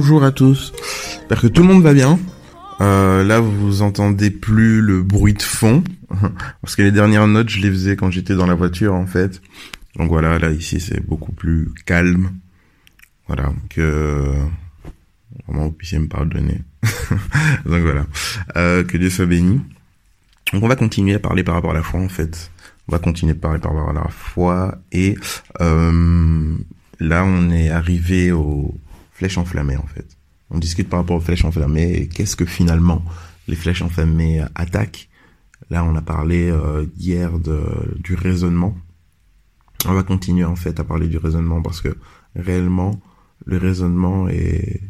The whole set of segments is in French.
Bonjour à tous, j'espère que tout le monde va bien. Euh, là, vous entendez plus le bruit de fond, parce que les dernières notes, je les faisais quand j'étais dans la voiture, en fait. Donc voilà, là, ici, c'est beaucoup plus calme. Voilà, que vraiment vous puissiez me pardonner. Donc voilà, euh, que Dieu soit béni. Donc on va continuer à parler par rapport à la foi, en fait. On va continuer à parler par rapport à la foi, et euh, là, on est arrivé aux flèches enflammées, en fait. On discute par rapport aux flèches enflammées qu'est-ce que finalement les flèches enflammées attaquent. Là, on a parlé euh, hier de, du raisonnement. On va continuer en fait à parler du raisonnement parce que réellement, le raisonnement est,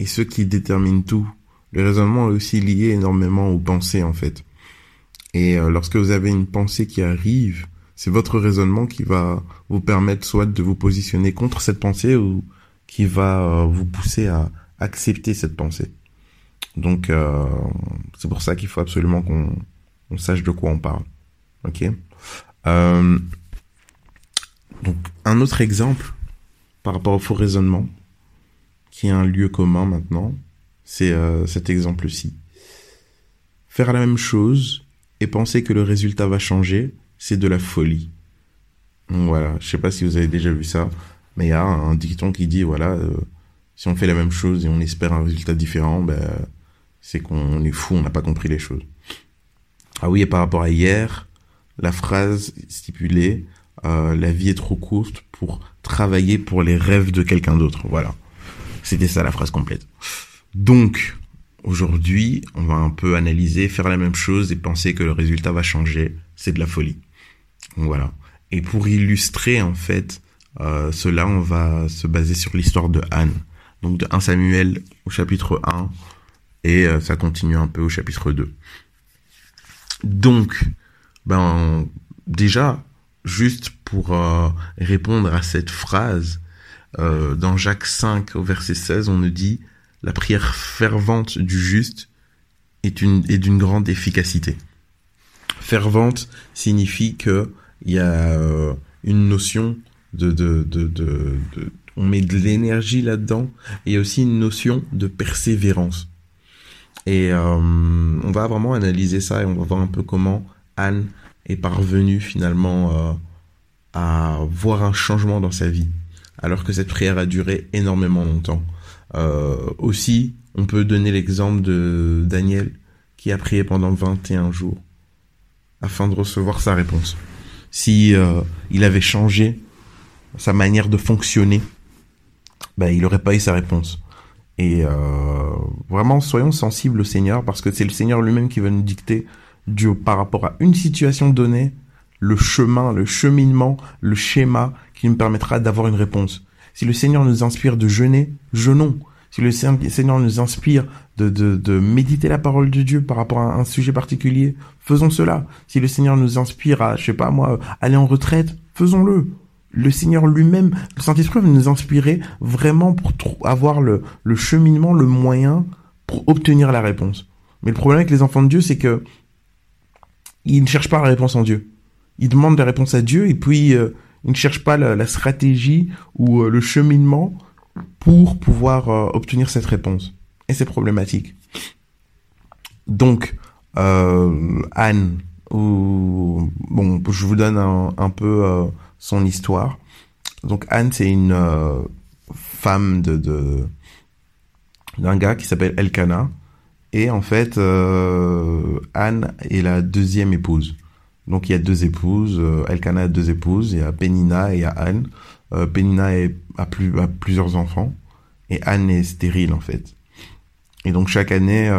est ce qui détermine tout. Le raisonnement est aussi lié énormément aux pensées en fait. Et euh, lorsque vous avez une pensée qui arrive, c'est votre raisonnement qui va vous permettre soit de vous positionner contre cette pensée ou qui va euh, vous pousser à accepter cette pensée. Donc euh, c'est pour ça qu'il faut absolument qu'on on sache de quoi on parle. Ok? Euh, donc un autre exemple par rapport au faux raisonnement, qui est un lieu commun maintenant, c'est euh, cet exemple-ci. Faire la même chose et penser que le résultat va changer, c'est de la folie. Voilà, je sais pas si vous avez déjà vu ça. Mais il y a un dicton qui dit, voilà, euh, si on fait la même chose et on espère un résultat différent, ben, c'est qu'on est fou, on n'a pas compris les choses. Ah oui, et par rapport à hier, la phrase stipulée, euh, la vie est trop courte pour travailler pour les rêves de quelqu'un d'autre. Voilà. C'était ça la phrase complète. Donc, aujourd'hui, on va un peu analyser, faire la même chose et penser que le résultat va changer. C'est de la folie. Voilà. Et pour illustrer, en fait, euh, cela, on va se baser sur l'histoire de Anne. Donc de 1 Samuel au chapitre 1 et euh, ça continue un peu au chapitre 2. Donc, ben déjà, juste pour euh, répondre à cette phrase, dans Jacques 5 au verset 16, on nous dit la prière fervente du juste est est d'une grande efficacité. Fervente signifie que il y a une notion de, de, de, de, on met de l'énergie là-dedans et il y a aussi une notion de persévérance. Et euh, on va vraiment analyser ça et on va voir un peu comment Anne est parvenue finalement euh, à voir un changement dans sa vie, alors que cette prière a duré énormément longtemps. Euh, aussi, on peut donner l'exemple de Daniel qui a prié pendant 21 jours afin de recevoir sa réponse. Si il avait changé sa manière de fonctionner, ben, il n'aurait pas eu sa réponse. Et euh, vraiment, soyons sensibles au Seigneur, parce que c'est le Seigneur lui-même qui va nous dicter, du, par rapport à une situation donnée, le chemin, le cheminement, le schéma qui nous permettra d'avoir une réponse. Si le Seigneur nous inspire de jeûner, jeûnons. Si le Seigneur nous inspire de, de, de méditer la parole de Dieu par rapport à un sujet particulier, faisons cela. Si le Seigneur nous inspire à, je sais pas moi, aller en retraite, faisons-le le Seigneur lui-même, le Saint-Esprit va nous inspirer vraiment pour avoir le, cheminement, le moyen pour obtenir la réponse. Mais le problème avec les enfants de Dieu, c'est que ils ne cherchent pas la réponse en Dieu. Ils demandent la réponse à Dieu et puis euh, ils ne cherchent pas la, stratégie ou euh, le cheminement pour pouvoir euh, obtenir cette réponse. Et c'est problématique. Donc, Anne, ou bon, je vous donne un peu son histoire. Donc Anne, c'est une euh, femme de, d'un gars qui s'appelle Elkana. Et en fait, euh, Anne est la deuxième épouse Donc il y a deux épouses, euh, Elkanah a deux épouses, il y a Penina et il y a Anne. Euh, Penina a, plus, a plusieurs enfants et Anne est stérile en fait. Et donc chaque année,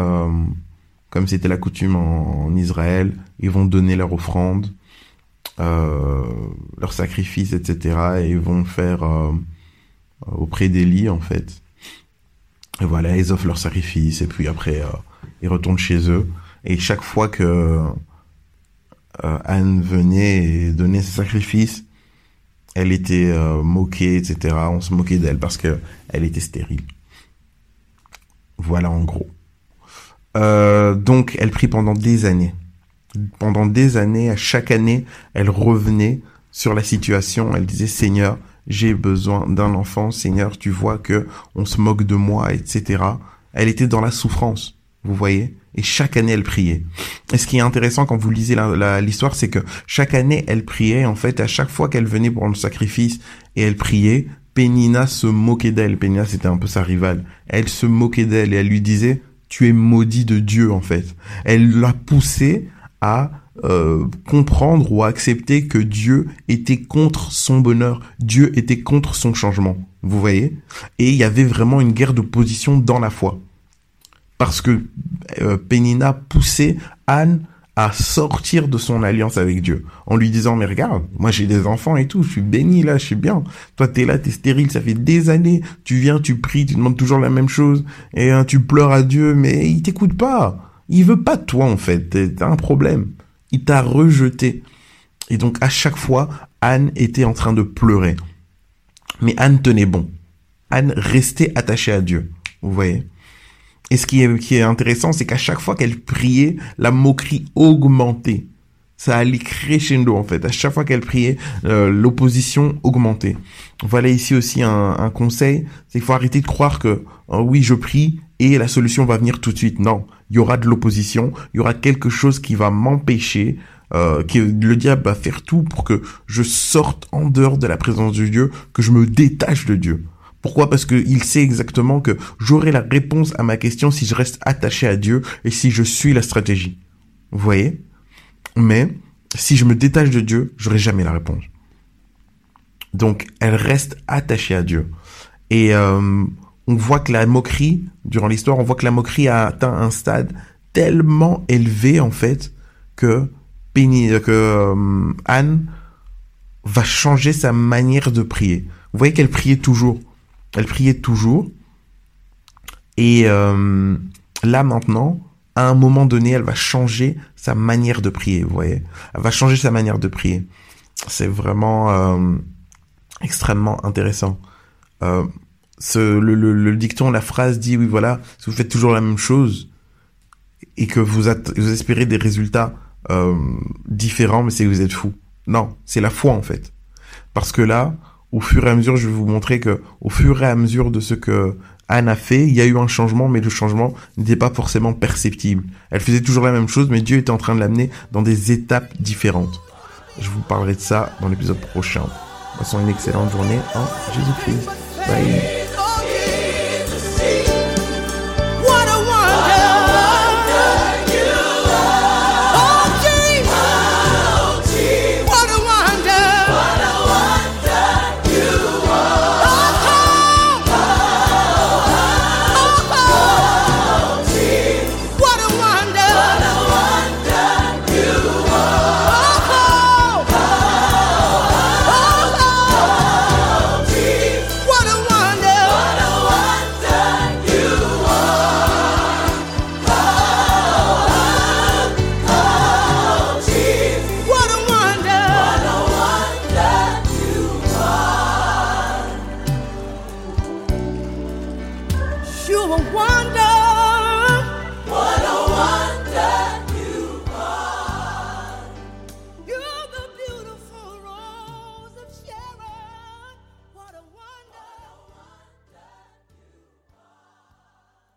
comme c'était la coutume en, en, Israël, ils vont donner leur offrande, euh, leur sacrifice, etc. Et vont faire euh, auprès d'Élie en fait. Et voilà, ils offrent leur sacrifice et puis après euh, ils retournent chez eux. Et chaque fois que Anne venait et donnait ses sacrifices, elle était euh, moquée, etc. On se moquait d'elle parce que elle était stérile. Voilà en gros. Euh, donc elle prie pendant des années. Pendant des années, à chaque année, elle revenait sur la situation. Elle disait Seigneur, j'ai besoin d'un enfant. Seigneur, tu vois que on se moque de moi, etc. Elle était dans la souffrance. Vous voyez et chaque année elle priait. Et ce qui est intéressant quand vous lisez l'histoire, c'est que chaque année elle priait, en fait, à chaque fois qu'elle venait pour le sacrifice et elle priait, Pénina se moquait d'elle. Pénina c'était un peu sa rivale. Elle se moquait d'elle et elle lui disait, tu es maudit de Dieu, en fait. Elle l'a poussé à euh, comprendre ou accepter que Dieu était contre son bonheur, Dieu était contre son changement. Vous voyez? Et il y avait vraiment une guerre de position dans la foi parce que euh, Pénina poussait Anne à sortir de son alliance avec Dieu, en lui disant, mais regarde, moi j'ai des enfants et tout, je suis béni là, je suis bien. Toi t'es là, t'es stérile, ça fait des années, tu viens, tu pries, tu demandes toujours la même chose, et hein, tu pleures à Dieu, mais il t'écoute pas. Il veut pas de toi en fait, t'as un problème. Il t'a rejeté. Et donc à chaque fois, Anne était en train de pleurer. Mais Anne tenait bon. Anne restait attachée à Dieu. Vous voyez? Et ce qui est, qui est intéressant, c'est qu'à chaque fois qu'elle priait, la moquerie augmentait. Ça allait crescendo en fait. À chaque fois qu'elle priait, euh, l'opposition augmentait. Voilà ici aussi un, un conseil, c'est qu'il faut arrêter de croire que oh oui, je prie et la solution va venir tout de suite. Non, il y aura de l'opposition, il y aura quelque chose qui va m'empêcher, euh, que le diable va faire tout pour que je sorte en dehors de la présence de Dieu, que je me détache de Dieu. Pourquoi? Parce qu'il sait exactement que j'aurai la réponse à ma question si je reste attaché à Dieu et si je suis la stratégie. Vous voyez? Mais si je me détache de Dieu, j'aurai jamais la réponse. Donc, elle reste attachée à Dieu. Et euh, on voit que la moquerie, durant l'histoire, on voit que la moquerie a atteint un stade tellement élevé, en fait, que, Penny, que euh, Anne va changer sa manière de prier. Vous voyez qu'elle priait toujours. Elle priait toujours. Et euh, là maintenant, à un moment donné, elle va changer sa manière de prier, vous voyez. Elle va changer sa manière de prier. C'est vraiment euh, extrêmement intéressant. Euh, ce, le, le, le, dicton, la phrase dit, oui voilà, si vous faites toujours la même chose et que vous, vous espérez des résultats euh, différents, mais c'est que vous êtes fou. Non, c'est la foi en fait. Parce que là, au fur et à mesure, je vais vous montrer que au fur et à mesure de ce que Anne a fait, il y a eu un changement, mais le changement n'était pas forcément perceptible. Elle faisait toujours la même chose, mais Dieu était en train de l'amener dans des étapes différentes. Je vous parlerai de ça dans l'épisode prochain. Passons une excellente journée en Jésus-Christ. Bye. you a wonder.